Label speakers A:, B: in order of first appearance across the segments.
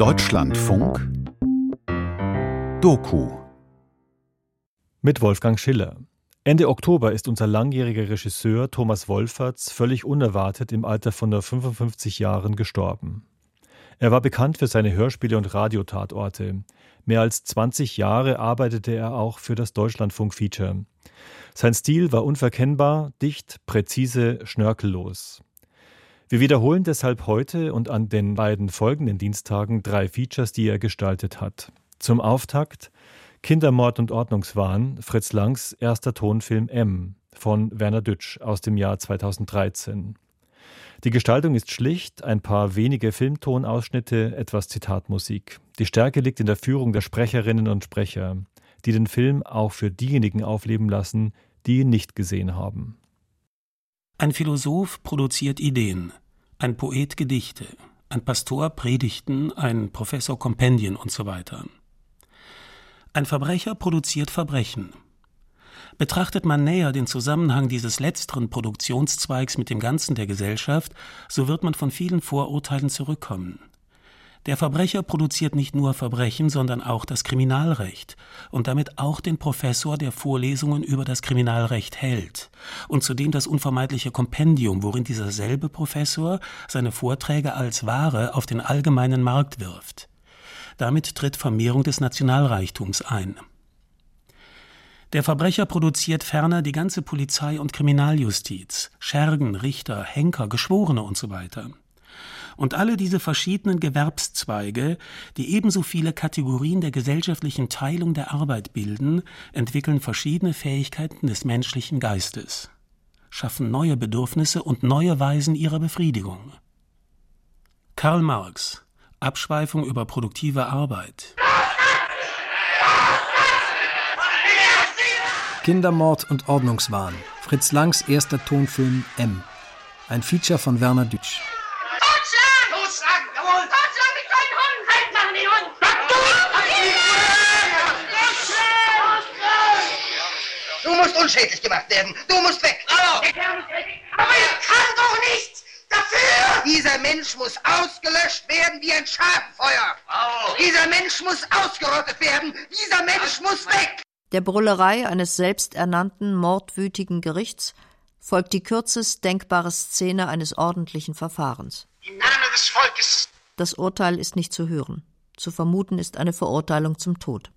A: Deutschlandfunk Doku
B: mit Wolfgang Schiller. Ende Oktober ist unser langjähriger Regisseur Thomas Wolferts völlig unerwartet im Alter von nur 55 Jahren gestorben. Er war bekannt für seine Hörspiele und Radiotatorte. Mehr als 20 Jahre arbeitete er auch für das Deutschlandfunk-Feature. Sein Stil war unverkennbar, dicht, präzise, schnörkellos. Wir wiederholen deshalb heute und an den beiden folgenden Dienstagen drei Features, die er gestaltet hat. Zum Auftakt Kindermord und Ordnungswahn, Fritz Langs erster Tonfilm M von Werner Dütsch aus dem Jahr 2013. Die Gestaltung ist schlicht, ein paar wenige Filmtonausschnitte, etwas Zitatmusik. Die Stärke liegt in der Führung der Sprecherinnen und Sprecher, die den Film auch für diejenigen aufleben lassen, die ihn nicht gesehen haben.
C: Ein Philosoph produziert Ideen, ein Poet Gedichte, ein Pastor Predigten, ein Professor Kompendien und so weiter. Ein Verbrecher produziert Verbrechen. Betrachtet man näher den Zusammenhang dieses letzteren Produktionszweigs mit dem Ganzen der Gesellschaft, so wird man von vielen Vorurteilen zurückkommen. Der Verbrecher produziert nicht nur Verbrechen, sondern auch das Kriminalrecht und damit auch den Professor, der Vorlesungen über das Kriminalrecht hält und zudem das unvermeidliche Kompendium, worin dieser selbe Professor seine Vorträge als Ware auf den allgemeinen Markt wirft. Damit tritt Vermehrung des Nationalreichtums ein. Der Verbrecher produziert ferner die ganze Polizei und Kriminaljustiz, Schergen, Richter, Henker, Geschworene usw. So und alle diese verschiedenen Gewerbszweige, die ebenso viele Kategorien der gesellschaftlichen Teilung der Arbeit bilden, entwickeln verschiedene Fähigkeiten des menschlichen Geistes, schaffen neue Bedürfnisse und neue Weisen ihrer Befriedigung. Karl Marx Abschweifung über produktive Arbeit.
D: Kindermord und Ordnungswahn. Fritz Langs erster Tonfilm M. Ein Feature von Werner Dütsch.
E: Musst unschädlich gemacht werden. Du musst weg. Aber ich kann doch nicht. Dafür! Dieser Mensch muss ausgelöscht werden wie ein Schadenfeuer. Oh. Dieser Mensch muss ausgerottet werden. Dieser Mensch muss weg.
F: Der Brüllerei eines selbsternannten, mordwütigen Gerichts folgt die kürzest denkbare Szene eines ordentlichen Verfahrens.
E: Im Namen des Volkes.
F: Das Urteil ist nicht zu hören. Zu vermuten ist eine Verurteilung zum Tod.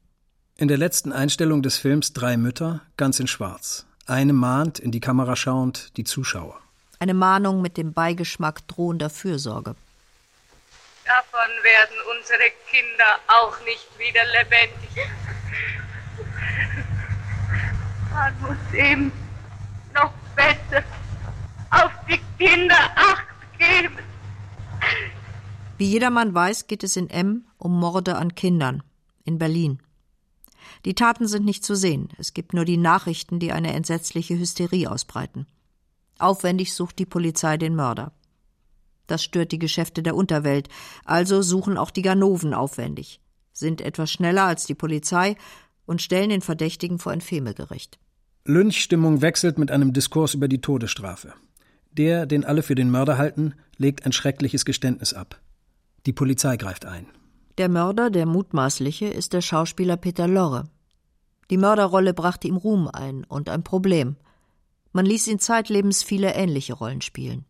D: In der letzten Einstellung des Films Drei Mütter, ganz in Schwarz. Eine mahnt, in die Kamera schauend, die Zuschauer.
F: Eine Mahnung mit dem Beigeschmack drohender Fürsorge.
G: Davon werden unsere Kinder auch nicht wieder lebendig. Man muss eben noch besser auf die Kinder Acht geben.
F: Wie jedermann weiß, geht es in M um Morde an Kindern in Berlin. Die Taten sind nicht zu sehen. Es gibt nur die Nachrichten, die eine entsetzliche Hysterie ausbreiten. Aufwendig sucht die Polizei den Mörder. Das stört die Geschäfte der Unterwelt, also suchen auch die Ganoven aufwendig, sind etwas schneller als die Polizei und stellen den Verdächtigen vor ein Femegericht.
D: Lynchstimmung wechselt mit einem Diskurs über die Todesstrafe. Der, den alle für den Mörder halten, legt ein schreckliches Geständnis ab. Die Polizei greift ein.
F: Der Mörder, der mutmaßliche, ist der Schauspieler Peter Lorre. Die Mörderrolle brachte ihm Ruhm ein und ein Problem. Man ließ ihn zeitlebens viele ähnliche Rollen spielen.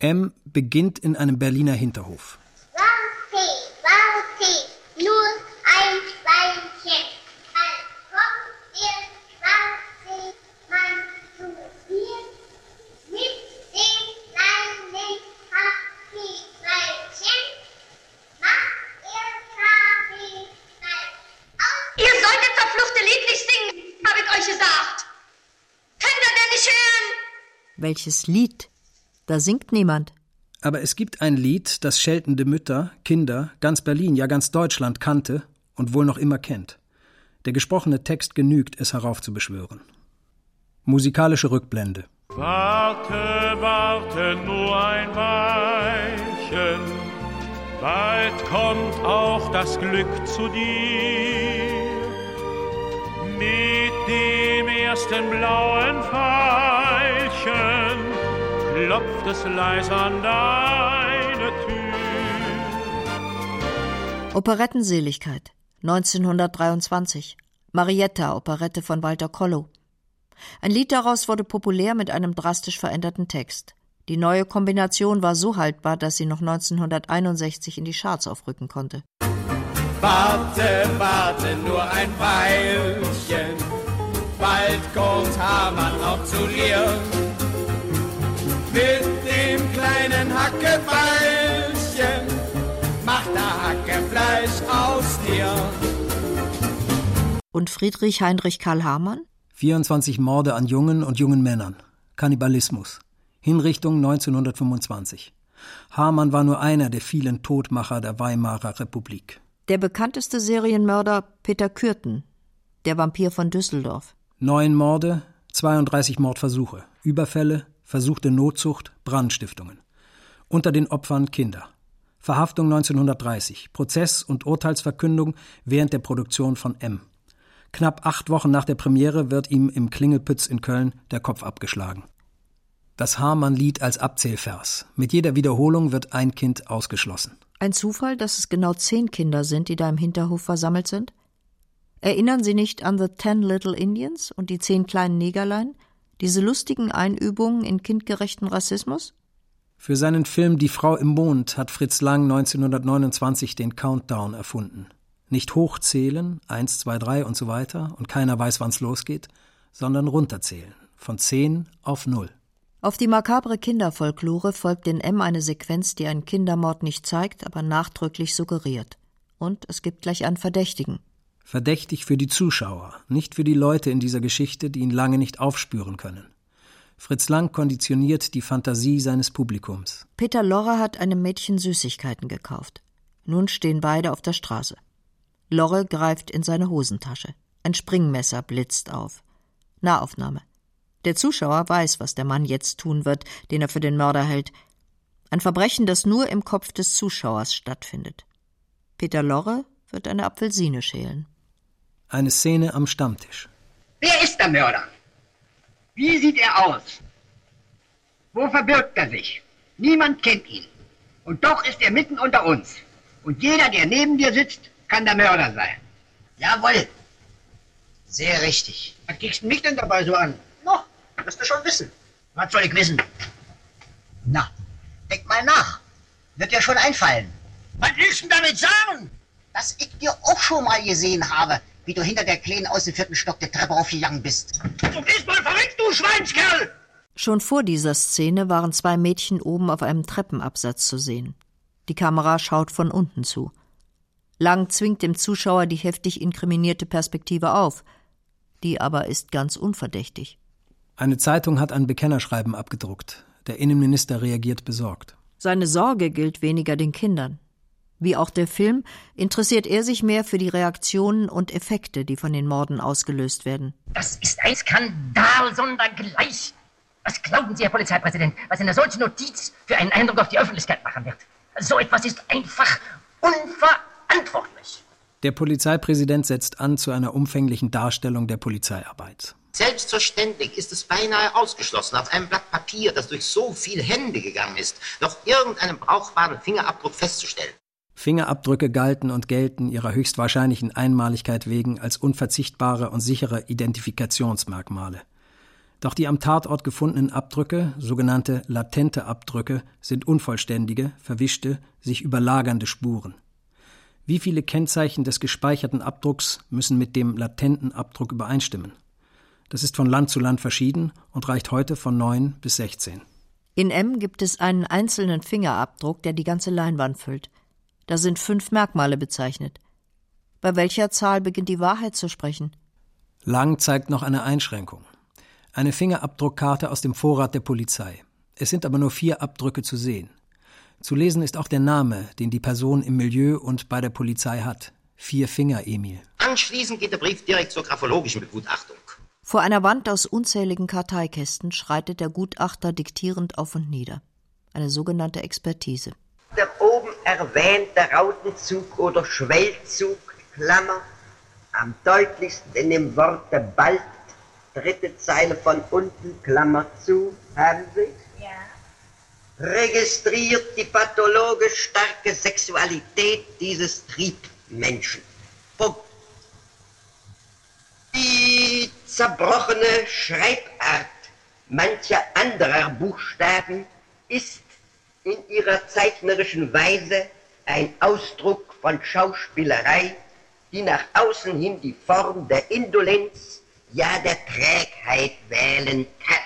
D: M beginnt in einem Berliner Hinterhof.
H: Warte, warte, nur ein Schweinchen. Dann kommt ihr schwarze Mann zu mir mit dem kleinen Kaffeeschweinchen. Macht ihr Kaffee
I: Ihr solltet verfluchte Lied nicht singen, hab ich euch gesagt. Könnt ihr denn nicht hören?
F: Welches Lied? Da singt niemand.
D: Aber es gibt ein Lied, das scheltende Mütter, Kinder, ganz Berlin, ja ganz Deutschland kannte und wohl noch immer kennt. Der gesprochene Text genügt, es heraufzubeschwören. Musikalische Rückblende.
J: Warte, warte nur ein Weilchen, bald kommt auch das Glück zu dir. Mit dem ersten blauen Pfeilchen klopft es leise an deine Tür.
F: Operettenseligkeit 1923 Marietta, Operette von Walter Kollow. Ein Lied daraus wurde populär mit einem drastisch veränderten Text. Die neue Kombination war so haltbar, dass sie noch 1961 in die Charts aufrücken konnte.
A: Warte, warte nur ein Weilchen, bald kommt Hamann auch zu dir. Mit dem kleinen Hackebeilchen macht der Hackefleisch aus dir.
F: Und Friedrich Heinrich Karl Hamann?
D: 24 Morde an jungen und jungen Männern. Kannibalismus. Hinrichtung 1925. Hamann war nur einer der vielen Todmacher der Weimarer Republik.
F: Der bekannteste Serienmörder Peter Kürten, der Vampir von Düsseldorf.
D: Neun Morde, 32 Mordversuche, Überfälle, versuchte Notzucht, Brandstiftungen. Unter den Opfern Kinder. Verhaftung 1930, Prozess und Urteilsverkündung während der Produktion von M. Knapp acht Wochen nach der Premiere wird ihm im Klingelpütz in Köln der Kopf abgeschlagen. Das Hamann-Lied als Abzählvers. Mit jeder Wiederholung wird ein Kind ausgeschlossen.
F: Ein Zufall, dass es genau zehn Kinder sind, die da im Hinterhof versammelt sind? Erinnern Sie nicht an The Ten Little Indians und die zehn kleinen Negerlein? Diese lustigen Einübungen in kindgerechten Rassismus?
D: Für seinen Film Die Frau im Mond hat Fritz Lang 1929 den Countdown erfunden. Nicht hochzählen, eins, zwei, drei und so weiter, und keiner weiß, wann's losgeht, sondern runterzählen. Von zehn auf null.
F: Auf die makabre Kinderfolklore folgt in M eine Sequenz, die einen Kindermord nicht zeigt, aber nachdrücklich suggeriert. Und es gibt gleich einen Verdächtigen.
D: Verdächtig für die Zuschauer, nicht für die Leute in dieser Geschichte, die ihn lange nicht aufspüren können. Fritz Lang konditioniert die Fantasie seines Publikums.
F: Peter Lorre hat einem Mädchen Süßigkeiten gekauft. Nun stehen beide auf der Straße. Lorre greift in seine Hosentasche. Ein Springmesser blitzt auf. Nahaufnahme. Der Zuschauer weiß, was der Mann jetzt tun wird, den er für den Mörder hält. Ein Verbrechen, das nur im Kopf des Zuschauers stattfindet. Peter Lorre wird eine Apfelsine schälen.
D: Eine Szene am Stammtisch.
E: Wer ist der Mörder? Wie sieht er aus? Wo verbirgt er sich? Niemand kennt ihn. Und doch ist er mitten unter uns. Und jeder, der neben dir sitzt, kann der Mörder sein. Jawohl. Sehr richtig. Was kriegst du mich denn dabei so an?
K: Noch, wirst du schon wissen.
E: Was soll ich wissen?
K: Na, denk mal nach. Wird dir schon einfallen.
E: Was willst du denn damit sagen?
K: Dass ich dir auch schon mal gesehen habe, wie du hinter der Kleinen aus dem vierten Stock der Treppe aufgegangen bist.
E: Du bist mal verrückt, du Schweinskerl!
F: Schon vor dieser Szene waren zwei Mädchen oben auf einem Treppenabsatz zu sehen. Die Kamera schaut von unten zu. Lang zwingt dem Zuschauer die heftig inkriminierte Perspektive auf. Die aber ist ganz unverdächtig.
D: Eine Zeitung hat ein Bekennerschreiben abgedruckt. Der Innenminister reagiert besorgt.
F: Seine Sorge gilt weniger den Kindern. Wie auch der Film interessiert er sich mehr für die Reaktionen und Effekte, die von den Morden ausgelöst werden.
L: Das ist ein Skandal sondergleich. Was glauben Sie, Herr Polizeipräsident, was eine solche Notiz für einen Eindruck auf die Öffentlichkeit machen wird? So etwas ist einfach unverantwortlich.
D: Der Polizeipräsident setzt an zu einer umfänglichen Darstellung der Polizeiarbeit.
M: Selbstverständlich ist es beinahe ausgeschlossen, auf einem Blatt Papier, das durch so viele Hände gegangen ist, noch irgendeinen brauchbaren Fingerabdruck festzustellen.
D: Fingerabdrücke galten und gelten ihrer höchstwahrscheinlichen Einmaligkeit wegen als unverzichtbare und sichere Identifikationsmerkmale. Doch die am Tatort gefundenen Abdrücke, sogenannte latente Abdrücke, sind unvollständige, verwischte, sich überlagernde Spuren. Wie viele Kennzeichen des gespeicherten Abdrucks müssen mit dem latenten Abdruck übereinstimmen? Das ist von Land zu Land verschieden und reicht heute von 9 bis 16.
F: In M gibt es einen einzelnen Fingerabdruck, der die ganze Leinwand füllt. Da sind fünf Merkmale bezeichnet. Bei welcher Zahl beginnt die Wahrheit zu sprechen?
D: Lang zeigt noch eine Einschränkung. Eine Fingerabdruckkarte aus dem Vorrat der Polizei. Es sind aber nur vier Abdrücke zu sehen. Zu lesen ist auch der Name, den die Person im Milieu und bei der Polizei hat. Vier Finger Emil.
M: Anschließend geht der Brief direkt zur graphologischen Begutachtung.
F: Vor einer Wand aus unzähligen Karteikästen schreitet der Gutachter diktierend auf und nieder. Eine sogenannte Expertise.
N: Der oben erwähnte Rautenzug oder Schwellzug, Klammer, am deutlichsten in dem Worte bald, dritte Zeile von unten, Klammer zu, haben Sie?
H: Ja.
N: registriert die pathologisch starke Sexualität dieses Triebmenschen. Punkt. Die zerbrochene Schreibart mancher anderer Buchstaben ist in ihrer zeichnerischen Weise ein Ausdruck von Schauspielerei, die nach außen hin die Form der Indolenz, ja der Trägheit wählen kann.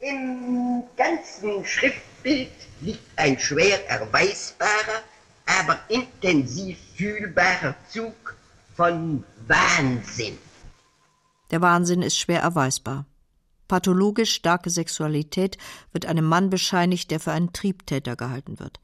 N: Im ganzen Schriftbild liegt ein schwer erweisbarer, aber intensiv fühlbarer Zug von Wahnsinn.
F: Der Wahnsinn ist schwer erweisbar. Pathologisch starke Sexualität wird einem Mann bescheinigt, der für einen Triebtäter gehalten wird.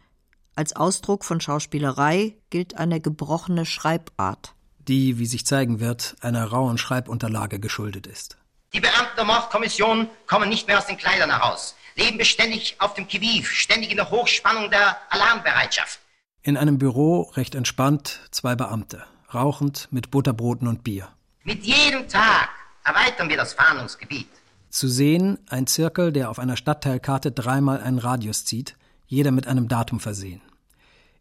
F: Als Ausdruck von Schauspielerei gilt eine gebrochene Schreibart.
D: Die, wie sich zeigen wird, einer rauen Schreibunterlage geschuldet ist.
M: Die Beamten der Mordkommission kommen nicht mehr aus den Kleidern heraus, leben beständig auf dem Kiviv, ständig in der Hochspannung der Alarmbereitschaft.
D: In einem Büro, recht entspannt, zwei Beamte, rauchend mit Butterbroten und Bier.
M: Mit jedem Tag erweitern wir das Fahndungsgebiet.
D: Zu sehen ein Zirkel, der auf einer Stadtteilkarte dreimal einen Radius zieht, jeder mit einem Datum versehen.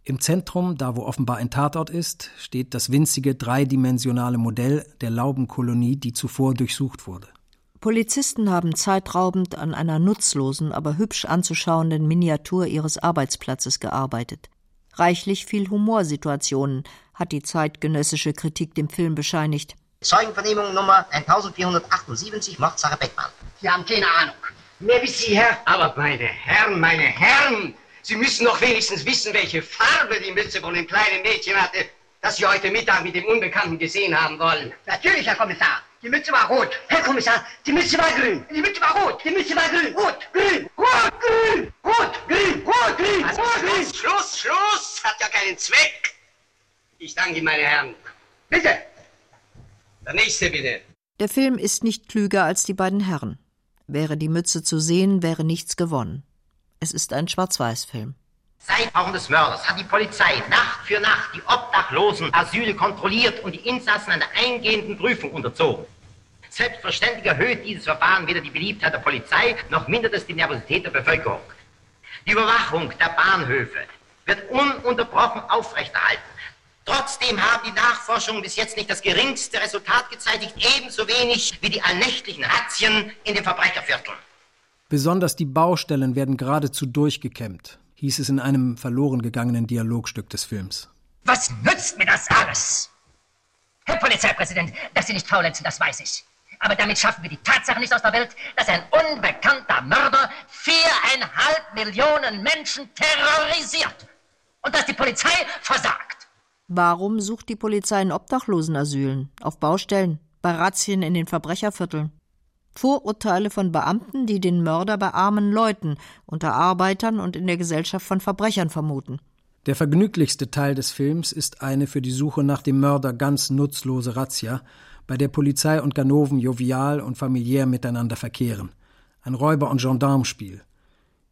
D: Im Zentrum, da wo offenbar ein Tatort ist, steht das winzige dreidimensionale Modell der Laubenkolonie, die zuvor durchsucht wurde.
F: Polizisten haben zeitraubend an einer nutzlosen, aber hübsch anzuschauenden Miniatur ihres Arbeitsplatzes gearbeitet. Reichlich viel Humorsituationen hat die zeitgenössische Kritik dem Film bescheinigt.
M: Zeugenvernehmung Nummer 1478, Mordsache Beckmann.
L: Sie haben keine Ahnung. Mehr wie Sie, Herr.
O: Aber meine Herren, meine Herren, Sie müssen doch wenigstens wissen, welche Farbe die Mütze von dem kleinen Mädchen hatte, das Sie heute Mittag mit dem Unbekannten gesehen haben wollen.
L: Natürlich, Herr Kommissar. Die Mütze war rot. Herr Kommissar, die Mütze war grün. Die Mütze war rot. Die Mütze war grün. Rot, grün, rot, grün, rot, grün, rot, grün,
O: Also
L: rot, grün.
O: Schluss, Schluss, Schluss! Hat ja keinen Zweck. Ich danke Ihnen, meine Herren.
L: Bitte.
O: Der nächste bitte.
F: Der Film ist nicht klüger als die beiden Herren. Wäre die Mütze zu sehen, wäre nichts gewonnen. Es ist ein Schwarz-Weiß-Film.
M: Seit Wochen des Mörders hat die Polizei Nacht für Nacht die obdachlosen Asyle kontrolliert und die Insassen einer eingehenden Prüfung unterzogen. Selbstverständlich erhöht dieses Verfahren weder die Beliebtheit der Polizei noch mindert es die Nervosität der Bevölkerung. Die Überwachung der Bahnhöfe wird ununterbrochen aufrechterhalten. Trotzdem haben die Nachforschungen bis jetzt nicht das geringste Resultat gezeitigt, ebenso wenig wie die allnächtlichen Razzien in den Verbrechervierteln.
D: Besonders die Baustellen werden geradezu durchgekämmt, hieß es in einem verloren gegangenen Dialogstück des Films.
L: Was nützt mir das alles? Herr Polizeipräsident, dass Sie nicht faulenzen, das weiß ich. Aber damit schaffen wir die Tatsache nicht aus der Welt, dass ein unbekannter Mörder viereinhalb Millionen Menschen terrorisiert. Und dass die Polizei versagt.
F: Warum sucht die Polizei in Obdachlosenasylen, auf Baustellen, bei Razzien in den Verbrechervierteln? Vorurteile von Beamten, die den Mörder bei armen Leuten, unter Arbeitern und in der Gesellschaft von Verbrechern vermuten.
D: Der vergnüglichste Teil des Films ist eine für die Suche nach dem Mörder ganz nutzlose Razzia, bei der Polizei und Ganoven jovial und familiär miteinander verkehren. Ein Räuber- und Gendarmespiel.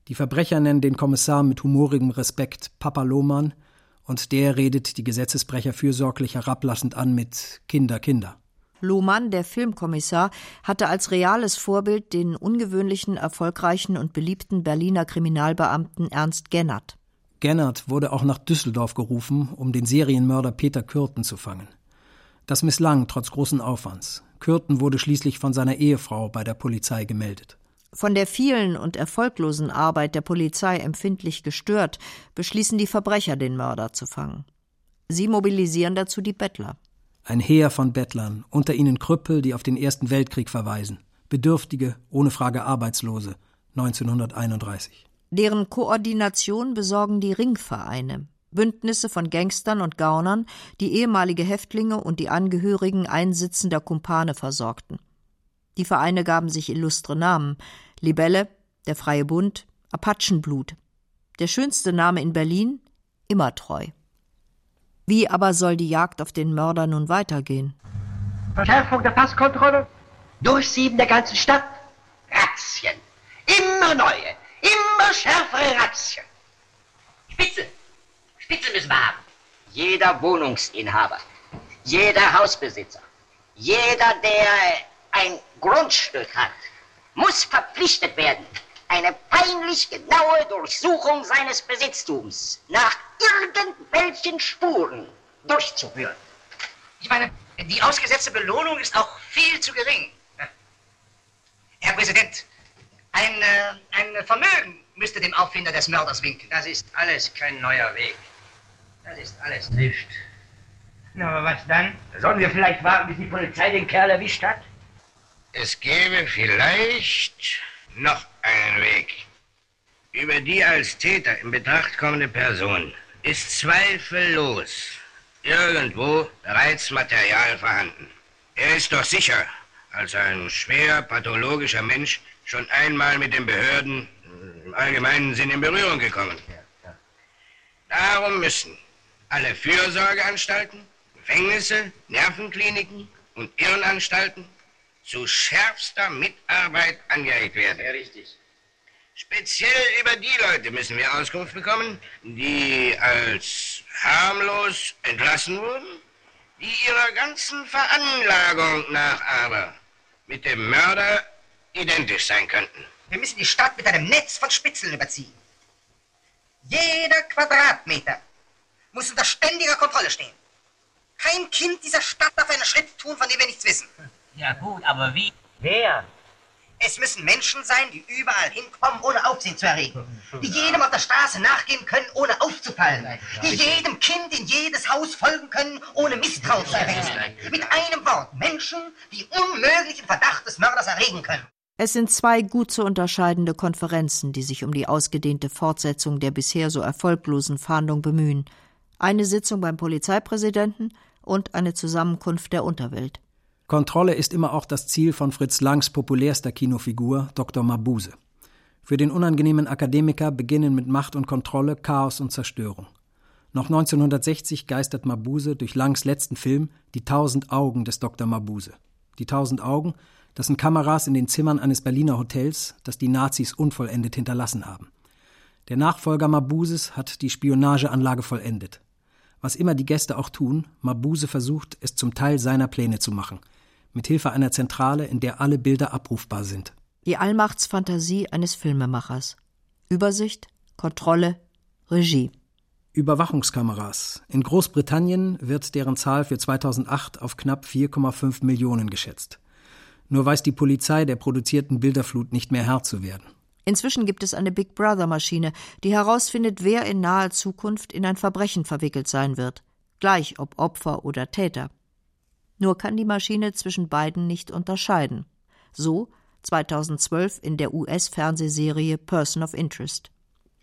D: Die Verbrecher nennen den Kommissar mit humorigem Respekt Papa Lohmann und der redet die Gesetzesbrecher fürsorglich herablassend an mit Kinder, Kinder.
F: Lohmann, der Filmkommissar, hatte als reales Vorbild den ungewöhnlichen, erfolgreichen und beliebten Berliner Kriminalbeamten Ernst Gennert.
D: Gennert wurde auch nach Düsseldorf gerufen, um den Serienmörder Peter Kürten zu fangen. Das misslang trotz großen Aufwands. Kürten wurde schließlich von seiner Ehefrau bei der Polizei gemeldet.
F: Von der vielen und erfolglosen Arbeit der Polizei empfindlich gestört, beschließen die Verbrecher, den Mörder zu fangen. Sie mobilisieren dazu die Bettler.
D: Ein Heer von Bettlern, unter ihnen Krüppel, die auf den Ersten Weltkrieg verweisen, Bedürftige, ohne Frage Arbeitslose, 1931.
F: Deren Koordination besorgen die Ringvereine, Bündnisse von Gangstern und Gaunern, die ehemalige Häftlinge und die Angehörigen einsitzender Kumpane versorgten. Die Vereine gaben sich illustre Namen: Libelle, der Freie Bund, Apachenblut. Der schönste Name in Berlin: Immertreu. Wie aber soll die Jagd auf den Mörder nun weitergehen?
L: Verschärfung der Passkontrolle. Durchsieben der ganzen Stadt.
K: Razzien. Immer neue, immer schärfere Razzien.
L: Spitzel. Spitzel müssen wir haben. Jeder Wohnungsinhaber, jeder Hausbesitzer, jeder, der ein Grundstück hat, muss verpflichtet werden, eine peinlich genaue Durchsuchung seines Besitztums nach irgendwelchen Spuren durchzuführen.
K: Ich meine, die ausgesetzte Belohnung ist auch viel zu gering. Herr Präsident, ein, äh, ein Vermögen müsste dem Auffinder des Mörders winken.
O: Das ist alles kein neuer Weg. Das ist alles nicht. Na, aber was dann? Sollen wir vielleicht warten, bis die Polizei den Kerl erwischt hat?
P: Es gäbe vielleicht noch einen Weg. Über die als Täter in Betracht kommende Person ist zweifellos irgendwo bereits Material vorhanden. Er ist doch sicher als ein schwer pathologischer Mensch schon einmal mit den Behörden im allgemeinen Sinn in Berührung gekommen. Darum müssen alle Fürsorgeanstalten, Gefängnisse, Nervenkliniken und Irrenanstalten zu schärfster Mitarbeit angeregt werden.
O: Ja, richtig.
P: Speziell über die Leute müssen wir Auskunft bekommen, die als harmlos entlassen wurden, die ihrer ganzen Veranlagung nach aber mit dem Mörder identisch sein könnten.
K: Wir müssen die Stadt mit einem Netz von Spitzeln überziehen. Jeder Quadratmeter muss unter ständiger Kontrolle stehen. Kein Kind dieser Stadt darf einen Schritt tun, von dem wir nichts wissen.
L: Ja gut, aber wie? Wer?
K: Es müssen Menschen sein, die überall hinkommen, ohne Aufsehen zu erregen. Die jedem auf der Straße nachgehen können, ohne aufzufallen. Die jedem Kind in jedes Haus folgen können, ohne Misstrauen zu erwecken. Mit einem Wort, Menschen, die unmöglichen Verdacht des Mörders erregen können.
F: Es sind zwei gut zu unterscheidende Konferenzen, die sich um die ausgedehnte Fortsetzung der bisher so erfolglosen Fahndung bemühen. Eine Sitzung beim Polizeipräsidenten und eine Zusammenkunft der Unterwelt.
D: Kontrolle ist immer auch das Ziel von Fritz Langs populärster Kinofigur, Dr. Mabuse. Für den unangenehmen Akademiker beginnen mit Macht und Kontrolle Chaos und Zerstörung. Noch 1960 geistert Mabuse durch Langs letzten Film Die tausend Augen des Dr. Mabuse. Die tausend Augen, das sind Kameras in den Zimmern eines Berliner Hotels, das die Nazis unvollendet hinterlassen haben. Der Nachfolger Mabuses hat die Spionageanlage vollendet. Was immer die Gäste auch tun, Mabuse versucht, es zum Teil seiner Pläne zu machen – mit Hilfe einer Zentrale, in der alle Bilder abrufbar sind.
F: Die Allmachtsfantasie eines Filmemachers. Übersicht, Kontrolle, Regie.
D: Überwachungskameras. In Großbritannien wird deren Zahl für 2008 auf knapp 4,5 Millionen geschätzt. Nur weiß die Polizei der produzierten Bilderflut nicht mehr Herr zu werden.
F: Inzwischen gibt es eine Big Brother Maschine, die herausfindet, wer in naher Zukunft in ein Verbrechen verwickelt sein wird, gleich ob Opfer oder Täter. Nur kann die Maschine zwischen beiden nicht unterscheiden. So 2012 in der US-Fernsehserie Person of Interest.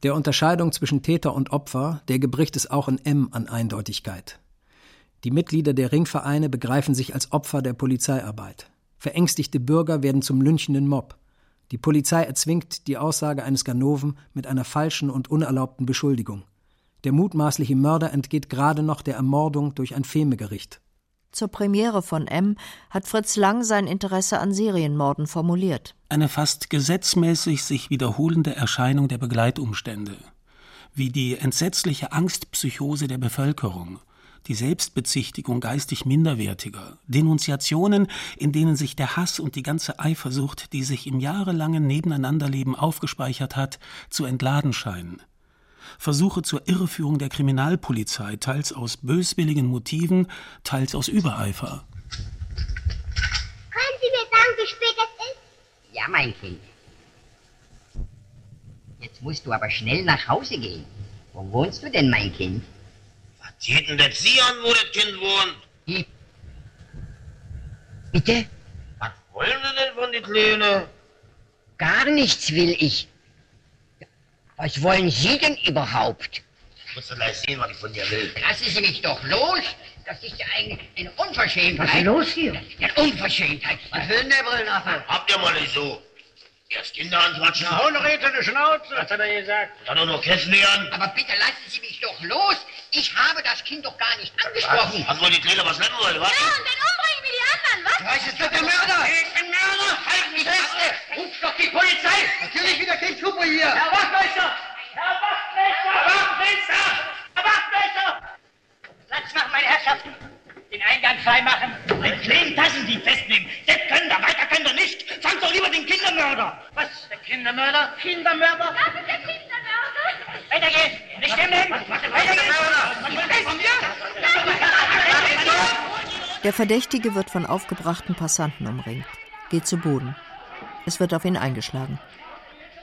D: Der Unterscheidung zwischen Täter und Opfer, der gebricht es auch in M an Eindeutigkeit. Die Mitglieder der Ringvereine begreifen sich als Opfer der Polizeiarbeit. Verängstigte Bürger werden zum lynchenden Mob. Die Polizei erzwingt die Aussage eines Ganoven mit einer falschen und unerlaubten Beschuldigung. Der mutmaßliche Mörder entgeht gerade noch der Ermordung durch ein Femegericht.
F: Zur Premiere von M hat Fritz Lang sein Interesse an Serienmorden formuliert.
C: Eine fast gesetzmäßig sich wiederholende Erscheinung der Begleitumstände, wie die entsetzliche Angstpsychose der Bevölkerung, die Selbstbezichtigung geistig Minderwertiger, Denunziationen, in denen sich der Hass und die ganze Eifersucht, die sich im jahrelangen Nebeneinanderleben aufgespeichert hat, zu entladen scheinen. Versuche zur Irreführung der Kriminalpolizei, teils aus böswilligen Motiven, teils aus Übereifer.
H: Können Sie mir sagen, wie spät es ist?
L: Ja, mein Kind. Jetzt musst du aber schnell nach Hause gehen. Wo wohnst du denn, mein Kind?
P: Was denn das Sie an, wo das Kind wohnt?
L: Die. Bitte?
P: Was wollen Sie denn von den Kleinen?
L: Gar nichts will ich. Was wollen Sie denn überhaupt?
P: Ich muss doch gleich sehen, was ich von dir will.
L: Lassen Sie mich doch los! Das ist ja eine, eine Unverschämtheit.
O: Was ist los hier?
L: Eine Unverschämtheit.
O: Was will denn der Brillnaffe?
P: Habt ihr mal nicht so. Erst Kinder anquatschen.
O: Na, hau noch die Schnauze. Was hat er gesagt?
P: Dann nur noch kennenlernen.
L: Aber bitte lassen Sie mich doch los! Ich habe das Kind doch gar nicht angesprochen.
P: Was wohl die Kleine was lernen wollen, was?
H: Ja, und dann umbringen wir die anderen, was?
O: Weißt, es wird der Mörder.
P: Ich bin Mörder!
L: Halt mich fest! Ruf doch die Polizei!
O: Natürlich wieder Kind Hupe hier.
J: Herr Wachtmeister! Herr Wachtmeister! Herr Wachtmeister! Herr Wachtmeister!
L: Platz machen, meine Herrschaften! Den Eingang freimachen!
J: Mit Kleintassen, die festnehmen. Das können da, weiter können da nicht. Fangt doch lieber den Kindermörder.
L: Was? Der
J: Kindermörder? Kindermörder?
H: Das ist der Kindermörder.
J: Weitergehen! Nicht stehen bleiben! Weitergehen!
F: Der Verdächtige wird von aufgebrachten Passanten umringt, geht zu Boden. Es wird auf ihn eingeschlagen.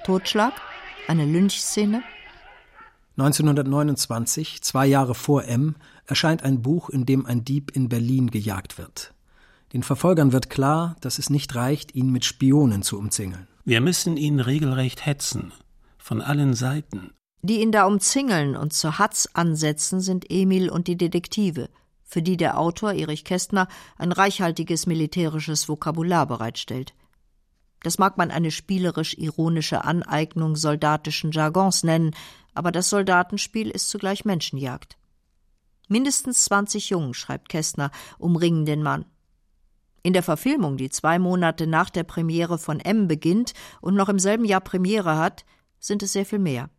F: Totschlag? Eine Lynchszene?
D: 1929, zwei Jahre vor M, erscheint ein Buch, in dem ein Dieb in Berlin gejagt wird. Den Verfolgern wird klar, dass es nicht reicht, ihn mit Spionen zu umzingeln.
C: Wir müssen ihn regelrecht hetzen. Von allen Seiten.
F: Die ihn da umzingeln und zur Hatz ansetzen, sind Emil und die Detektive, für die der Autor Erich Kästner ein reichhaltiges militärisches Vokabular bereitstellt. Das mag man eine spielerisch-ironische Aneignung soldatischen Jargons nennen, aber das Soldatenspiel ist zugleich Menschenjagd. Mindestens 20 Jungen, schreibt Kästner, umringen den Mann. In der Verfilmung, die zwei Monate nach der Premiere von M beginnt und noch im selben Jahr Premiere hat, sind es sehr viel mehr.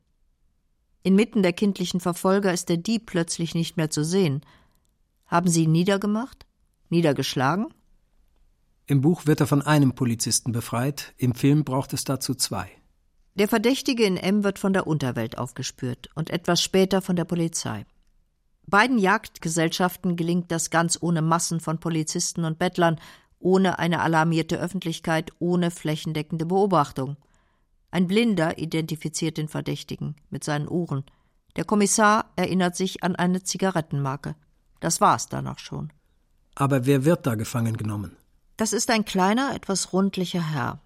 F: Inmitten der kindlichen Verfolger ist der Dieb plötzlich nicht mehr zu sehen. Haben sie ihn niedergemacht? Niedergeschlagen?
D: Im Buch wird er von einem Polizisten befreit, im Film braucht es dazu zwei.
F: Der Verdächtige in M wird von der Unterwelt aufgespürt und etwas später von der Polizei. Beiden Jagdgesellschaften gelingt das ganz ohne Massen von Polizisten und Bettlern, ohne eine alarmierte Öffentlichkeit, ohne flächendeckende Beobachtung. Ein Blinder identifiziert den Verdächtigen mit seinen Ohren. Der Kommissar erinnert sich an eine Zigarettenmarke. Das war's dann auch schon.
D: Aber wer wird da gefangen genommen?
F: Das ist ein kleiner, etwas rundlicher Herr.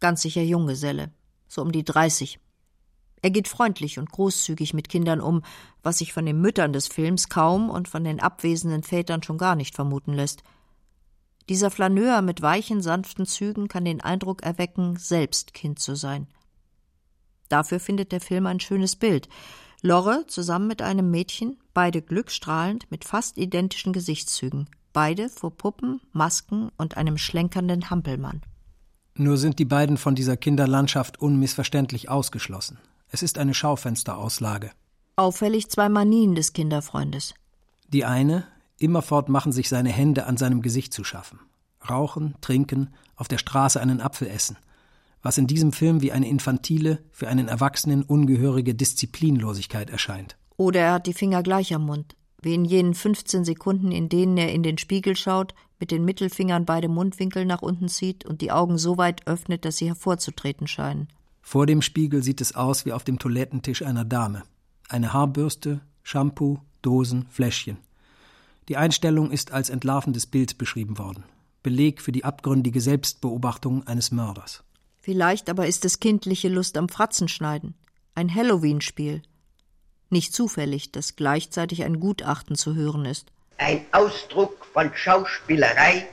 F: Ganz sicher Junggeselle. So um die dreißig. Er geht freundlich und großzügig mit Kindern um, was sich von den Müttern des Films kaum und von den abwesenden Vätern schon gar nicht vermuten lässt. Dieser Flaneur mit weichen, sanften Zügen kann den Eindruck erwecken, selbst Kind zu sein. Dafür findet der Film ein schönes Bild. Lorre zusammen mit einem Mädchen, beide glückstrahlend mit fast identischen Gesichtszügen, beide vor Puppen, Masken und einem schlenkernden Hampelmann.
D: Nur sind die beiden von dieser Kinderlandschaft unmissverständlich ausgeschlossen. Es ist eine Schaufensterauslage.
F: Auffällig zwei Manien des Kinderfreundes.
D: Die eine, immerfort machen sich seine Hände an seinem Gesicht zu schaffen. Rauchen, trinken, auf der Straße einen Apfel essen. Was in diesem Film wie eine infantile, für einen Erwachsenen ungehörige Disziplinlosigkeit erscheint.
F: Oder er hat die Finger gleich am Mund, wie in jenen 15 Sekunden, in denen er in den Spiegel schaut, mit den Mittelfingern beide Mundwinkel nach unten zieht und die Augen so weit öffnet, dass sie hervorzutreten scheinen.
D: Vor dem Spiegel sieht es aus wie auf dem Toilettentisch einer Dame. Eine Haarbürste, Shampoo, Dosen, Fläschchen. Die Einstellung ist als entlarvendes Bild beschrieben worden. Beleg für die abgründige Selbstbeobachtung eines Mörders.
F: Vielleicht aber ist es kindliche Lust am Fratzenschneiden. Ein Halloween-Spiel. Nicht zufällig, dass gleichzeitig ein Gutachten zu hören ist.
N: Ein Ausdruck von Schauspielerei,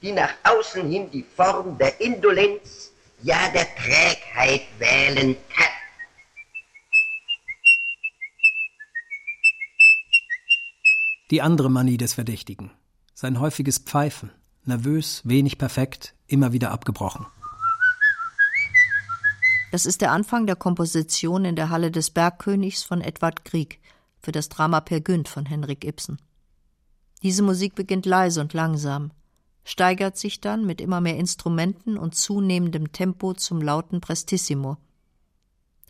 N: die nach außen hin die Form der Indolenz, ja der Trägheit wählen kann.
D: Die andere Manie des Verdächtigen. Sein häufiges Pfeifen. Nervös, wenig perfekt, immer wieder abgebrochen.
F: Das ist der Anfang der Komposition in der Halle des Bergkönigs von Edward Grieg für das Drama Per Günd von Henrik Ibsen. Diese Musik beginnt leise und langsam, steigert sich dann mit immer mehr Instrumenten und zunehmendem Tempo zum lauten Prestissimo.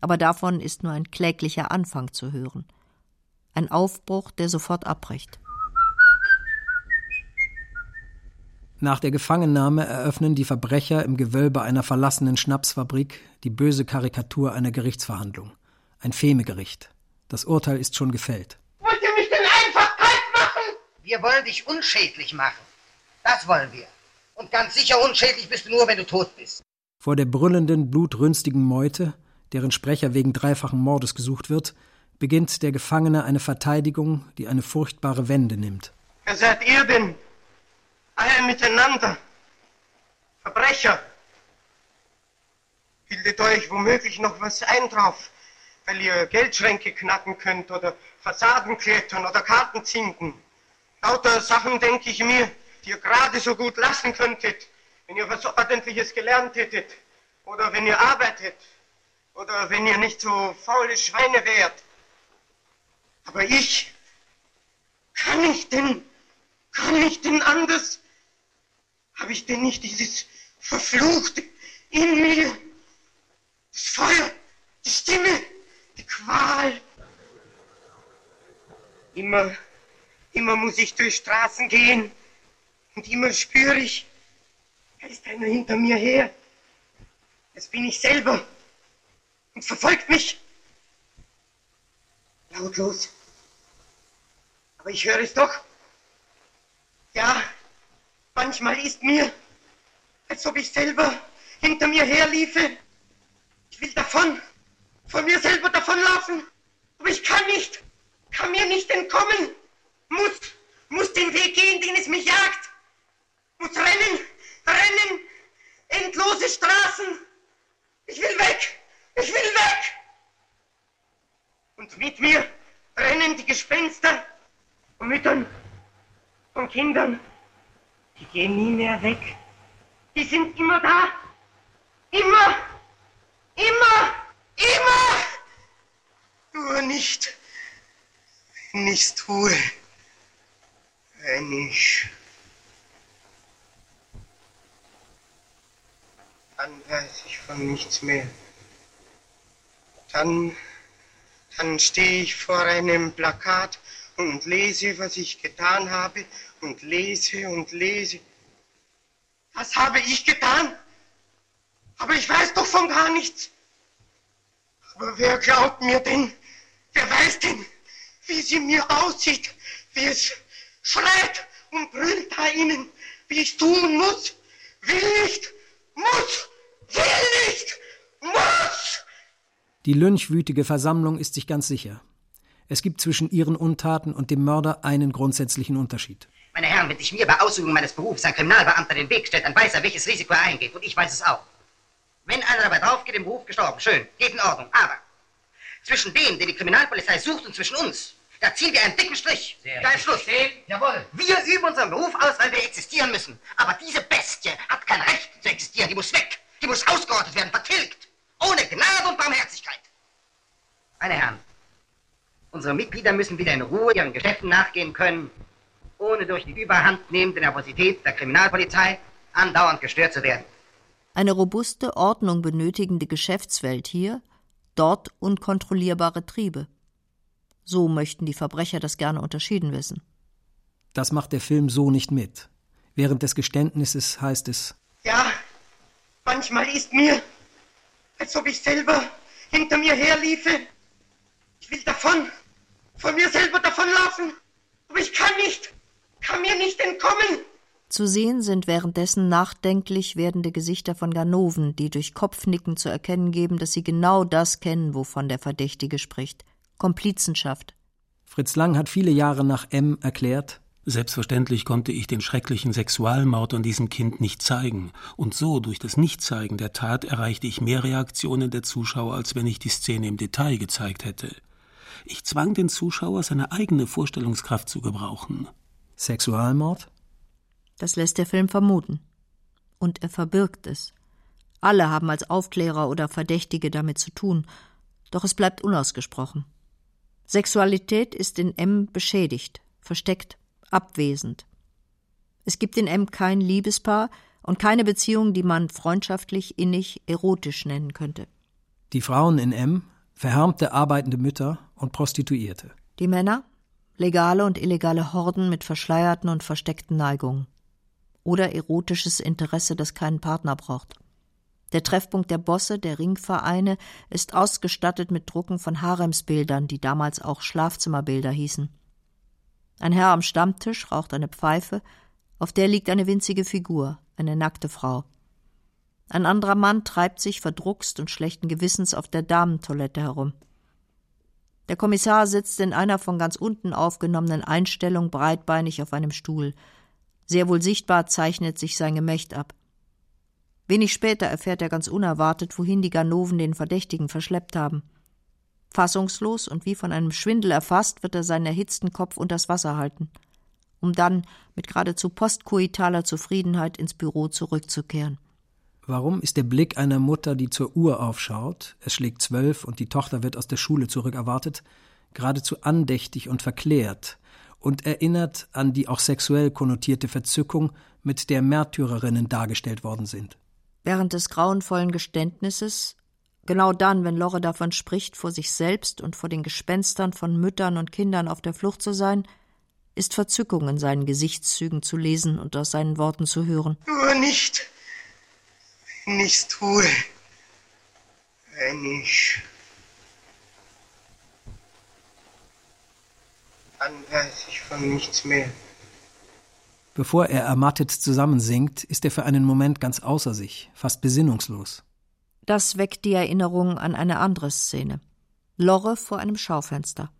F: Aber davon ist nur ein kläglicher Anfang zu hören. Ein Aufbruch, der sofort abbricht.
D: Nach der Gefangennahme eröffnen die Verbrecher im Gewölbe einer verlassenen Schnapsfabrik die böse Karikatur einer Gerichtsverhandlung. Ein Femegericht. Das Urteil ist schon gefällt.
E: Wollt ihr mich denn einfach kalt machen? Wir wollen dich unschädlich machen. Das wollen wir. Und ganz sicher unschädlich bist du nur, wenn du tot bist.
D: Vor der brüllenden, blutrünstigen Meute, deren Sprecher wegen dreifachen Mordes gesucht wird, beginnt der Gefangene eine Verteidigung, die eine furchtbare Wende nimmt.
O: Wer seid ihr denn? Alle miteinander. Verbrecher. Bildet euch womöglich noch was ein drauf, weil ihr Geldschränke knacken könnt oder Fassaden klettern oder Karten zinken. Lauter Sachen, denke ich mir, die ihr gerade so gut lassen könntet, wenn ihr was Ordentliches gelernt hättet oder wenn ihr arbeitet oder wenn ihr nicht so faule Schweine wärt. Aber ich, kann ich denn, kann ich denn anders? Habe ich denn nicht dieses Verfluchte in mir? das Feuer, die Stimme, die Qual. Immer, immer muss ich durch Straßen gehen und immer spüre ich, da ist einer hinter mir her. Das bin ich selber und verfolgt mich. Lautlos. Aber ich höre es doch. Ja, manchmal ist mir, als ob ich selber hinter mir herliefe. Ich will davon, von mir selber davonlaufen. Aber ich kann nicht, kann mir nicht entkommen. Muss, muss den Weg gehen, den es mich jagt. Muss rennen, rennen, endlose Straßen. Ich will weg, ich will weg. Und mit mir rennen die Gespenster von Müttern, von Kindern. Die gehen nie mehr weg. Die sind immer da. Immer. Immer. Immer. Nur nicht, wenn ich's tue. Wenn ich. Dann weiß ich von nichts mehr. Dann, dann stehe ich vor einem Plakat und lese, was ich getan habe und lese und lese. Was habe ich getan? Aber ich weiß doch von gar nichts. Aber wer glaubt mir denn? Wer weiß denn, wie sie mir aussieht? Wie es schreit und brüllt da innen, wie ich tun muss? Will nicht, muss, will nicht, muss!
D: Die lynchwütige Versammlung ist sich ganz sicher. Es gibt zwischen ihren Untaten und dem Mörder einen grundsätzlichen Unterschied.
K: Meine Herren, wenn sich mir bei Ausübung meines Berufs ein Kriminalbeamter den Weg stellt, dann weiß er, welches Risiko er eingeht. Und ich weiß es auch. Wenn einer dabei drauf geht, im Beruf gestorben, schön, geht in Ordnung. Aber zwischen dem, den die Kriminalpolizei sucht, und zwischen uns, da ziehen wir einen dicken Strich.
M: Sehr
K: Kein Schluss.
M: Stehen. Jawohl.
K: Wir üben unseren Beruf aus, weil wir existieren müssen. Aber diese Bestie hat kein Recht zu existieren. Die muss weg. Die muss ausgerottet werden, vertilgt. Ohne Gnade und Barmherzigkeit. Meine Herren, unsere Mitglieder müssen wieder in Ruhe ihren Geschäften nachgehen können, ohne durch die überhandnehmende Nervosität der Kriminalpolizei andauernd gestört zu werden.
F: Eine robuste, Ordnung benötigende Geschäftswelt hier, dort unkontrollierbare Triebe. So möchten die Verbrecher das gerne unterschieden wissen.
D: Das macht der Film so nicht mit. Während des Geständnisses heißt es
O: Ja, manchmal ist mir, als ob ich selber hinter mir herliefe. Ich will davon, von mir selber davonlaufen. Aber ich kann nicht, kann mir nicht entkommen.
F: Zu sehen sind währenddessen nachdenklich werdende Gesichter von Ganoven, die durch Kopfnicken zu erkennen geben, dass sie genau das kennen, wovon der Verdächtige spricht. Komplizenschaft.
D: Fritz Lang hat viele Jahre nach M erklärt,
C: Selbstverständlich konnte ich den schrecklichen Sexualmord an diesem Kind nicht zeigen, und so durch das Nichtzeigen der Tat erreichte ich mehr Reaktionen der Zuschauer, als wenn ich die Szene im Detail gezeigt hätte. Ich zwang den Zuschauer, seine eigene Vorstellungskraft zu gebrauchen.
D: Sexualmord?
F: Das lässt der Film vermuten. Und er verbirgt es. Alle haben als Aufklärer oder Verdächtige damit zu tun, doch es bleibt unausgesprochen. Sexualität ist in M beschädigt, versteckt, abwesend. Es gibt in M kein Liebespaar und keine Beziehung, die man freundschaftlich, innig, erotisch nennen könnte.
D: Die Frauen in M, verhärmte arbeitende Mütter und Prostituierte.
F: Die Männer? Legale und illegale Horden mit verschleierten und versteckten Neigungen. Oder erotisches Interesse, das keinen Partner braucht. Der Treffpunkt der Bosse, der Ringvereine, ist ausgestattet mit Drucken von Haremsbildern, die damals auch Schlafzimmerbilder hießen. Ein Herr am Stammtisch raucht eine Pfeife, auf der liegt eine winzige Figur, eine nackte Frau. Ein anderer Mann treibt sich verdruckst und schlechten Gewissens auf der Damentoilette herum. Der Kommissar sitzt in einer von ganz unten aufgenommenen Einstellung breitbeinig auf einem Stuhl. Sehr wohl sichtbar zeichnet sich sein Gemächt ab. Wenig später erfährt er ganz unerwartet, wohin die Ganoven den Verdächtigen verschleppt haben. Fassungslos und wie von einem Schwindel erfasst, wird er seinen erhitzten Kopf unters Wasser halten, um dann mit geradezu postkoitaler Zufriedenheit ins Büro zurückzukehren.
D: Warum ist der Blick einer Mutter, die zur Uhr aufschaut, es schlägt zwölf und die Tochter wird aus der Schule zurückerwartet, geradezu andächtig und verklärt und erinnert an die auch sexuell konnotierte Verzückung, mit der Märtyrerinnen dargestellt worden sind?
F: Während des grauenvollen Geständnisses Genau dann, wenn Lorre davon spricht, vor sich selbst und vor den Gespenstern von Müttern und Kindern auf der Flucht zu sein, ist Verzückung in seinen Gesichtszügen zu lesen und aus seinen Worten zu hören.
O: Nur nicht, nichts tue, wenn ich. Dann weiß ich von nichts mehr.
D: Bevor er ermattet zusammensinkt, ist er für einen Moment ganz außer sich, fast besinnungslos.
F: Das weckt die Erinnerung an eine andere Szene. Lorre vor einem Schaufenster.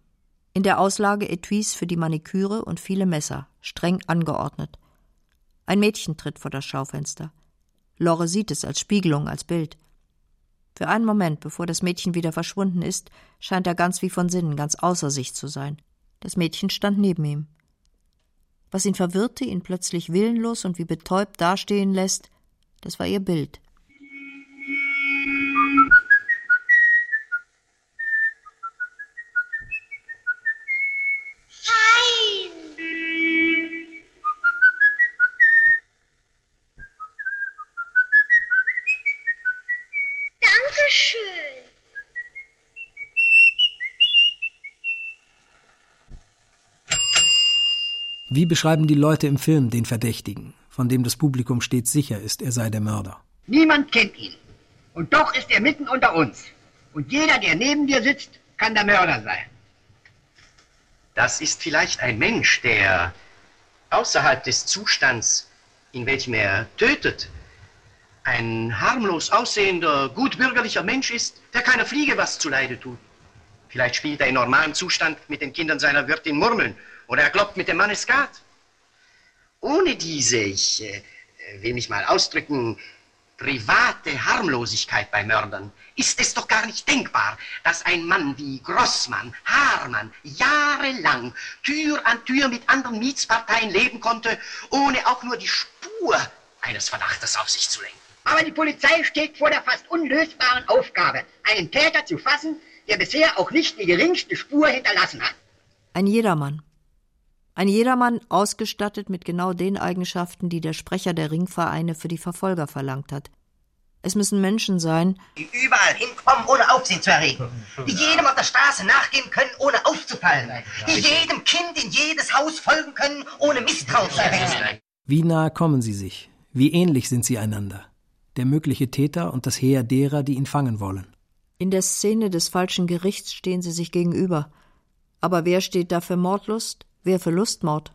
F: In der Auslage Etuis für die Maniküre und viele Messer, streng angeordnet. Ein Mädchen tritt vor das Schaufenster. Lorre sieht es als Spiegelung, als Bild. Für einen Moment, bevor das Mädchen wieder verschwunden ist, scheint er ganz wie von Sinnen, ganz außer sich zu sein. Das Mädchen stand neben ihm. Was ihn verwirrte, ihn plötzlich willenlos und wie betäubt dastehen lässt, das war ihr Bild.
D: Beschreiben die Leute im Film den Verdächtigen, von dem das Publikum stets sicher ist, er sei der Mörder?
Q: Niemand kennt ihn. Und doch ist er mitten unter uns. Und jeder, der neben dir sitzt, kann der Mörder sein.
M: Das ist vielleicht ein Mensch, der außerhalb des Zustands, in welchem er tötet, ein harmlos aussehender, gutbürgerlicher Mensch ist, der keiner Fliege was zuleide tut. Vielleicht spielt er in normalem Zustand mit den Kindern seiner Wirtin Murmeln oder er kloppt mit dem Mann Skat. Ohne diese, ich äh, will mich mal ausdrücken, private Harmlosigkeit bei Mördern ist es doch gar nicht denkbar, dass ein Mann wie Grossmann, Haarmann jahrelang Tür an Tür mit anderen Mietsparteien leben konnte, ohne auch nur die Spur eines Verdachtes auf sich zu lenken.
Q: Aber die Polizei steht vor der fast unlösbaren Aufgabe, einen Täter zu fassen, der bisher auch nicht die geringste Spur hinterlassen hat.
F: Ein Jedermann. Ein Jedermann ausgestattet mit genau den Eigenschaften, die der Sprecher der Ringvereine für die Verfolger verlangt hat. Es müssen Menschen sein,
K: die überall hinkommen, ohne Aufsehen zu erregen. Die jedem auf der Straße nachgehen können, ohne aufzufallen. Die jedem Kind in jedes Haus folgen können, ohne Misstrauen zu erwecken.
D: Wie nahe kommen sie sich? Wie ähnlich sind sie einander? Der mögliche Täter und das Heer derer, die ihn fangen wollen.
F: In der Szene des falschen Gerichts stehen sie sich gegenüber. Aber wer steht da für Mordlust? Wer für Lustmord?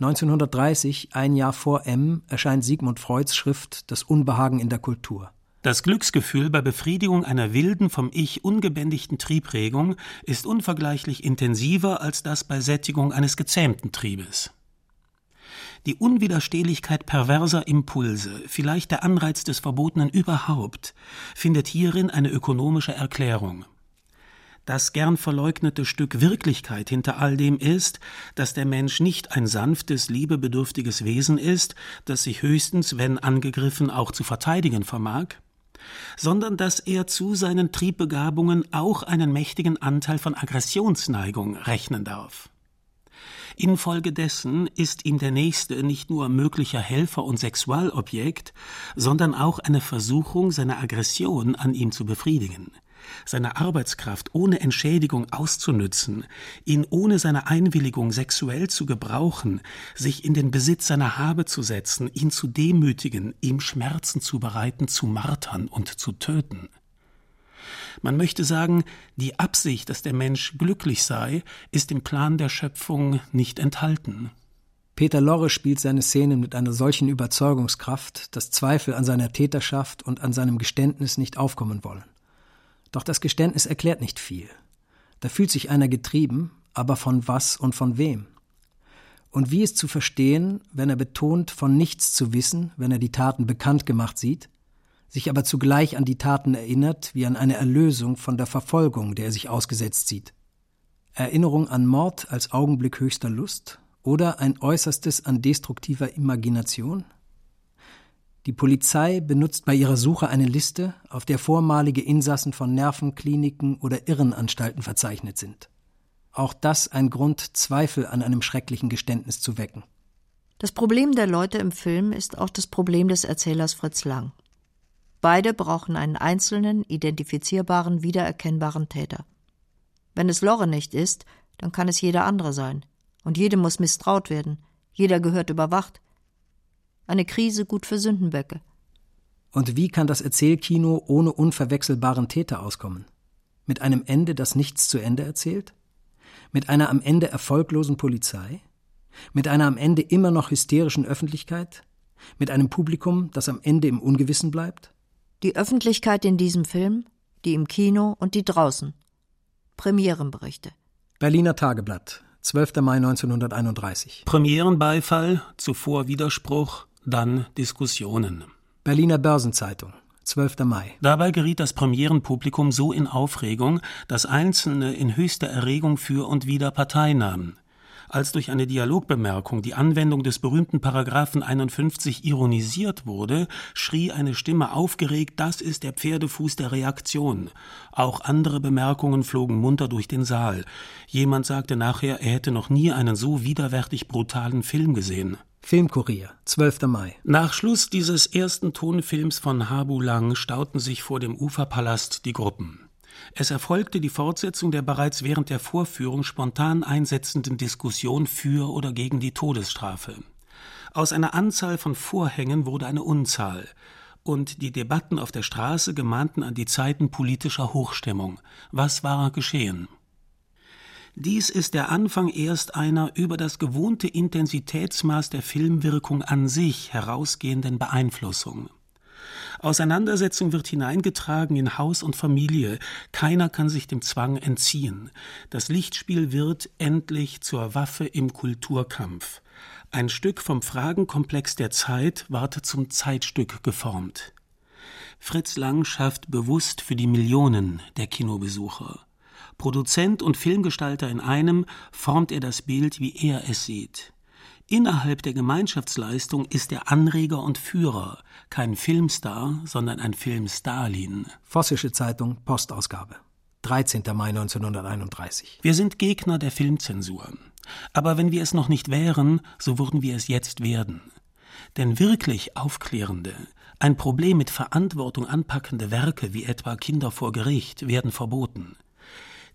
D: 1930, ein Jahr vor M, erscheint Sigmund Freuds Schrift Das Unbehagen in der Kultur.
C: Das Glücksgefühl bei Befriedigung einer wilden, vom Ich ungebändigten Triebregung ist unvergleichlich intensiver als das bei Sättigung eines gezähmten Triebes. Die Unwiderstehlichkeit perverser Impulse, vielleicht der Anreiz des Verbotenen überhaupt, findet hierin eine ökonomische Erklärung. Das gern verleugnete Stück Wirklichkeit hinter all dem ist, dass der Mensch nicht ein sanftes, liebebedürftiges Wesen ist, das sich höchstens, wenn angegriffen, auch zu verteidigen vermag, sondern dass er zu seinen Triebbegabungen auch einen mächtigen Anteil von Aggressionsneigung rechnen darf. Infolgedessen ist ihm der Nächste nicht nur möglicher Helfer und Sexualobjekt, sondern auch eine Versuchung, seine Aggression an ihm zu befriedigen seine Arbeitskraft ohne Entschädigung auszunützen, ihn ohne seine Einwilligung sexuell zu gebrauchen, sich in den Besitz seiner Habe zu setzen, ihn zu demütigen, ihm Schmerzen zu bereiten, zu martern und zu töten. Man möchte sagen, die Absicht, dass der Mensch glücklich sei, ist im Plan der Schöpfung nicht enthalten.
D: Peter Lorre spielt seine Szenen mit einer solchen Überzeugungskraft, dass Zweifel an seiner Täterschaft und an seinem Geständnis nicht aufkommen wollen. Doch das Geständnis erklärt nicht viel. Da fühlt sich einer getrieben, aber von was und von wem? Und wie ist zu verstehen, wenn er betont, von nichts zu wissen, wenn er die Taten bekannt gemacht sieht, sich aber zugleich an die Taten erinnert, wie an eine Erlösung von der Verfolgung, der er sich ausgesetzt sieht? Erinnerung an Mord als Augenblick höchster Lust oder ein Äußerstes an destruktiver Imagination? Die Polizei benutzt bei ihrer Suche eine Liste, auf der vormalige Insassen von Nervenkliniken oder Irrenanstalten verzeichnet sind. Auch das ein Grund, Zweifel an einem schrecklichen Geständnis zu wecken.
F: Das Problem der Leute im Film ist auch das Problem des Erzählers Fritz Lang. Beide brauchen einen einzelnen, identifizierbaren, wiedererkennbaren Täter. Wenn es Lorre nicht ist, dann kann es jeder andere sein. Und jedem muss misstraut werden. Jeder gehört überwacht. Eine Krise gut für Sündenböcke.
D: Und wie kann das Erzählkino ohne unverwechselbaren Täter auskommen? Mit einem Ende, das nichts zu Ende erzählt? Mit einer am Ende erfolglosen Polizei? Mit einer am Ende immer noch hysterischen Öffentlichkeit? Mit einem Publikum, das am Ende im Ungewissen bleibt?
F: Die Öffentlichkeit in diesem Film, die im Kino und die draußen. Premierenberichte.
D: Berliner Tageblatt, 12. Mai 1931.
C: Premierenbeifall, zuvor Widerspruch, dann Diskussionen.
D: Berliner Börsenzeitung, 12. Mai.
C: Dabei geriet das Premierenpublikum so in Aufregung, dass Einzelne in höchster Erregung für und wider Partei nahmen als durch eine Dialogbemerkung die Anwendung des berühmten Paragraphen 51 ironisiert wurde, schrie eine Stimme aufgeregt, das ist der Pferdefuß der Reaktion. Auch andere Bemerkungen flogen munter durch den Saal. Jemand sagte nachher, er hätte noch nie einen so widerwärtig brutalen Film gesehen.
D: Filmkurier, 12. Mai.
C: Nach Schluss dieses ersten Tonfilms von Habu Lang stauten sich vor dem Uferpalast die Gruppen. Es erfolgte die Fortsetzung der bereits während der Vorführung spontan einsetzenden Diskussion für oder gegen die Todesstrafe. Aus einer Anzahl von Vorhängen wurde eine Unzahl, und die Debatten auf der Straße gemahnten an die Zeiten politischer Hochstimmung. Was war geschehen? Dies ist der Anfang erst einer über das gewohnte Intensitätsmaß der Filmwirkung an sich herausgehenden Beeinflussung. Auseinandersetzung wird hineingetragen in Haus und Familie. Keiner kann sich dem Zwang entziehen. Das Lichtspiel wird endlich zur Waffe im Kulturkampf. Ein Stück vom Fragenkomplex der Zeit ward zum Zeitstück geformt. Fritz Lang schafft bewusst für die Millionen der Kinobesucher. Produzent und Filmgestalter in einem formt er das Bild, wie er es sieht. Innerhalb der Gemeinschaftsleistung ist er Anreger und Führer, kein Filmstar, sondern ein Filmstalin.
D: Vossische Zeitung, Postausgabe. 13. Mai 1931.
C: Wir sind Gegner der Filmzensur. Aber wenn wir es noch nicht wären, so würden wir es jetzt werden. Denn wirklich aufklärende, ein Problem mit Verantwortung anpackende Werke wie etwa Kinder vor Gericht werden verboten.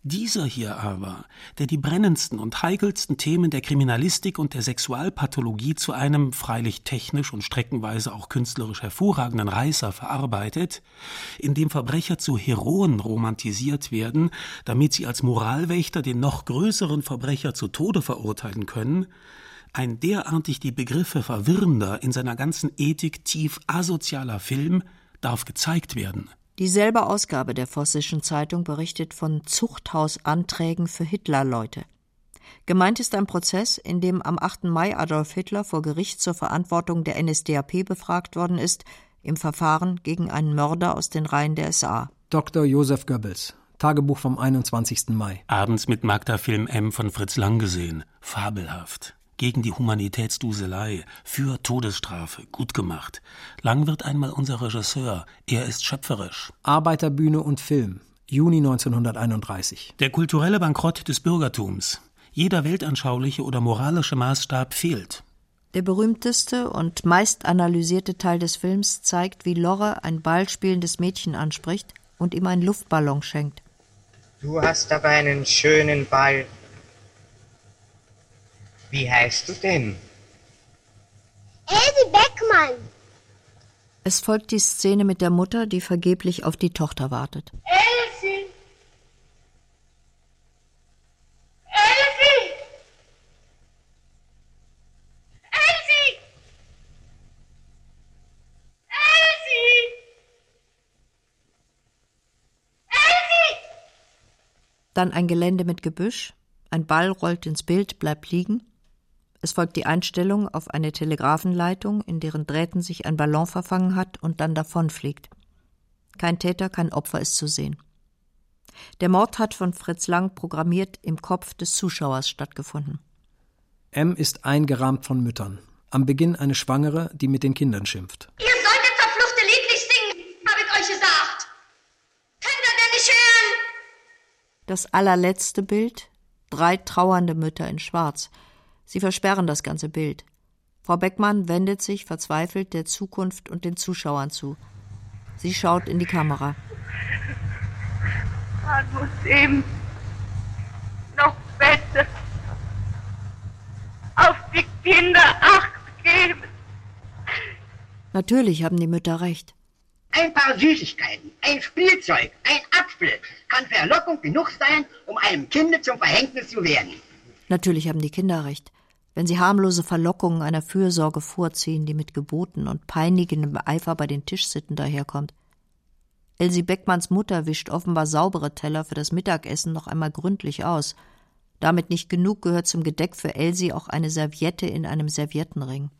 C: Dieser hier aber, der die brennendsten und heikelsten Themen der Kriminalistik und der Sexualpathologie zu einem freilich technisch und streckenweise auch künstlerisch hervorragenden Reißer verarbeitet, in dem Verbrecher zu Heroen romantisiert werden, damit sie als Moralwächter den noch größeren Verbrecher zu Tode verurteilen können, ein derartig die Begriffe verwirrender, in seiner ganzen Ethik tief asozialer Film darf gezeigt werden.
F: Dieselbe Ausgabe der Vossischen Zeitung berichtet von Zuchthausanträgen für Hitlerleute. Gemeint ist ein Prozess, in dem am 8. Mai Adolf Hitler vor Gericht zur Verantwortung der NSDAP befragt worden ist, im Verfahren gegen einen Mörder aus den Reihen der SA.
D: Dr. Josef Goebbels, Tagebuch vom 21. Mai.
C: Abends mit Magda Film M von Fritz Lang gesehen. Fabelhaft gegen die Humanitätsduselei, für Todesstrafe, gut gemacht. Lang wird einmal unser Regisseur, er ist schöpferisch.
D: Arbeiterbühne und Film, Juni 1931.
C: Der kulturelle Bankrott des Bürgertums. Jeder weltanschauliche oder moralische Maßstab fehlt.
F: Der berühmteste und meist analysierte Teil des Films zeigt, wie Lorre ein ballspielendes Mädchen anspricht und ihm einen Luftballon schenkt.
R: Du hast aber einen schönen Ball. Wie heißt du denn?
H: Elsie Beckmann.
F: Es folgt die Szene mit der Mutter, die vergeblich auf die Tochter wartet.
H: Elsie! Elsie! Elsie! Elsie! Elsie!
F: Dann ein Gelände mit Gebüsch, ein Ball rollt ins Bild, bleibt liegen. Es folgt die Einstellung auf eine Telegrafenleitung, in deren Drähten sich ein Ballon verfangen hat und dann davonfliegt. Kein Täter, kein Opfer ist zu sehen. Der Mord hat von Fritz Lang programmiert im Kopf des Zuschauers stattgefunden.
D: M ist eingerahmt von Müttern. Am Beginn eine Schwangere, die mit den Kindern schimpft.
I: Ihr solltet verfluchte Lied nicht singen, hab ich euch gesagt. Könnt ihr denn nicht hören?
F: Das allerletzte Bild, drei trauernde Mütter in Schwarz. Sie versperren das ganze Bild. Frau Beckmann wendet sich verzweifelt der Zukunft und den Zuschauern zu. Sie schaut in die Kamera.
G: Man muss eben noch besser auf die Kinder Acht geben.
F: Natürlich haben die Mütter recht.
Q: Ein paar Süßigkeiten, ein Spielzeug, ein Apfel kann Verlockung genug sein, um einem Kinde zum Verhängnis zu werden.
F: Natürlich haben die Kinder recht. Wenn sie harmlose Verlockungen einer Fürsorge vorziehen, die mit Geboten und peinigendem Eifer bei den Tischsitten daherkommt. Elsie Beckmanns Mutter wischt offenbar saubere Teller für das Mittagessen noch einmal gründlich aus. Damit nicht genug gehört zum Gedeck für Elsie auch eine Serviette in einem Serviettenring.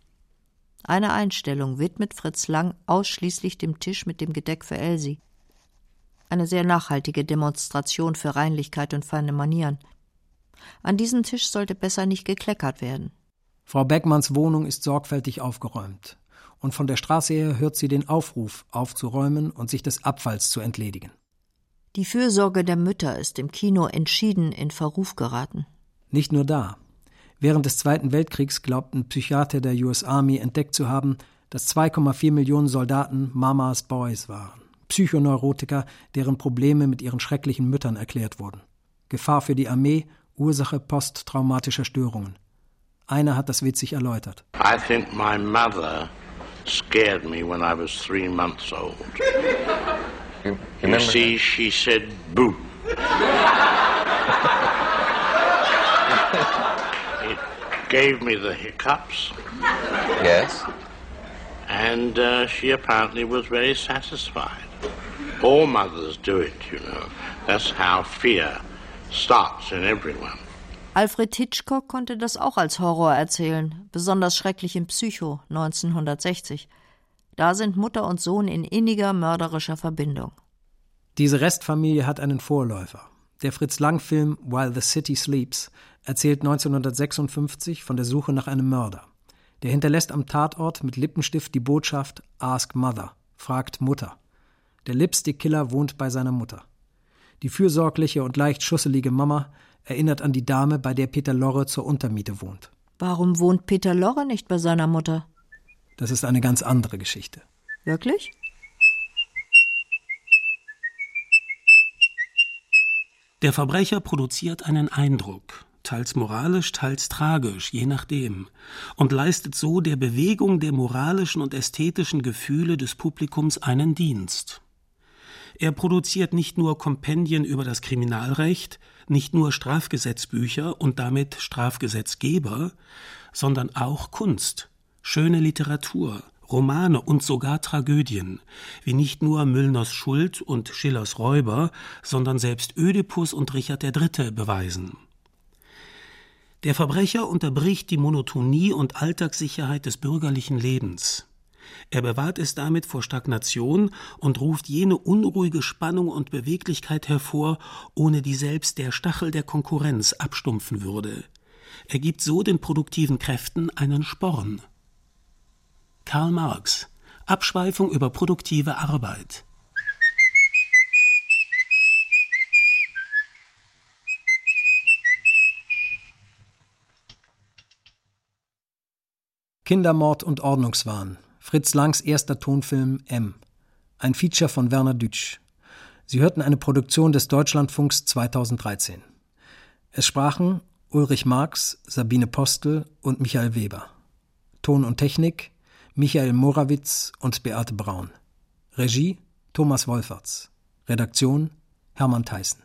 F: Eine Einstellung widmet Fritz Lang ausschließlich dem Tisch mit dem Gedeck für Elsie. Eine sehr nachhaltige Demonstration für Reinlichkeit und feine Manieren. An diesem Tisch sollte besser nicht gekleckert werden.
D: Frau Beckmanns Wohnung ist sorgfältig aufgeräumt. Und von der Straße her hört sie den Aufruf, aufzuräumen und sich des Abfalls zu entledigen.
F: Die Fürsorge der Mütter ist im Kino entschieden in Verruf geraten.
D: Nicht nur da. Während des Zweiten Weltkriegs glaubten Psychiater der US Army entdeckt zu haben, dass 2,4 Millionen Soldaten Mamas Boys waren. Psychoneurotiker, deren Probleme mit ihren schrecklichen Müttern erklärt wurden. Gefahr für die Armee Ursache posttraumatischer Störungen. Einer hat das witzig erläutert.
P: I think my mother scared me when I was three months old. You, you see, she said boo. it gave me the hiccups.
R: Yes?
P: And uh, she apparently was very satisfied. All mothers do it, you know. That's how fear.
F: Alfred Hitchcock konnte das auch als Horror erzählen, besonders schrecklich in Psycho 1960. Da sind Mutter und Sohn in inniger mörderischer Verbindung.
D: Diese Restfamilie hat einen Vorläufer. Der Fritz Lang-Film While the City Sleeps erzählt 1956 von der Suche nach einem Mörder. Der hinterlässt am Tatort mit Lippenstift die Botschaft Ask Mother, fragt Mutter. Der Lipstick-Killer wohnt bei seiner Mutter. Die fürsorgliche und leicht schusselige Mama erinnert an die Dame, bei der Peter Lorre zur Untermiete wohnt.
F: Warum wohnt Peter Lorre nicht bei seiner Mutter?
D: Das ist eine ganz andere Geschichte.
F: Wirklich?
C: Der Verbrecher produziert einen Eindruck, teils moralisch, teils tragisch, je nachdem, und leistet so der Bewegung der moralischen und ästhetischen Gefühle des Publikums einen Dienst. Er produziert nicht nur Kompendien über das Kriminalrecht, nicht nur Strafgesetzbücher und damit Strafgesetzgeber, sondern auch Kunst, schöne Literatur, Romane und sogar Tragödien, wie nicht nur Müllners Schuld und Schillers Räuber, sondern selbst Ödipus und Richard III. beweisen. Der Verbrecher unterbricht die Monotonie und Alltagssicherheit des bürgerlichen Lebens. Er bewahrt es damit vor Stagnation und ruft jene unruhige Spannung und Beweglichkeit hervor, ohne die selbst der Stachel der Konkurrenz abstumpfen würde. Er gibt so den produktiven Kräften einen Sporn. Karl Marx Abschweifung über produktive Arbeit.
D: Kindermord und Ordnungswahn Fritz Langs erster Tonfilm M. Ein Feature von Werner Dütsch. Sie hörten eine Produktion des Deutschlandfunks 2013. Es sprachen Ulrich Marx, Sabine Postel und Michael Weber. Ton und Technik Michael Morawitz und Beate Braun. Regie Thomas Wolferts. Redaktion Hermann Theissen.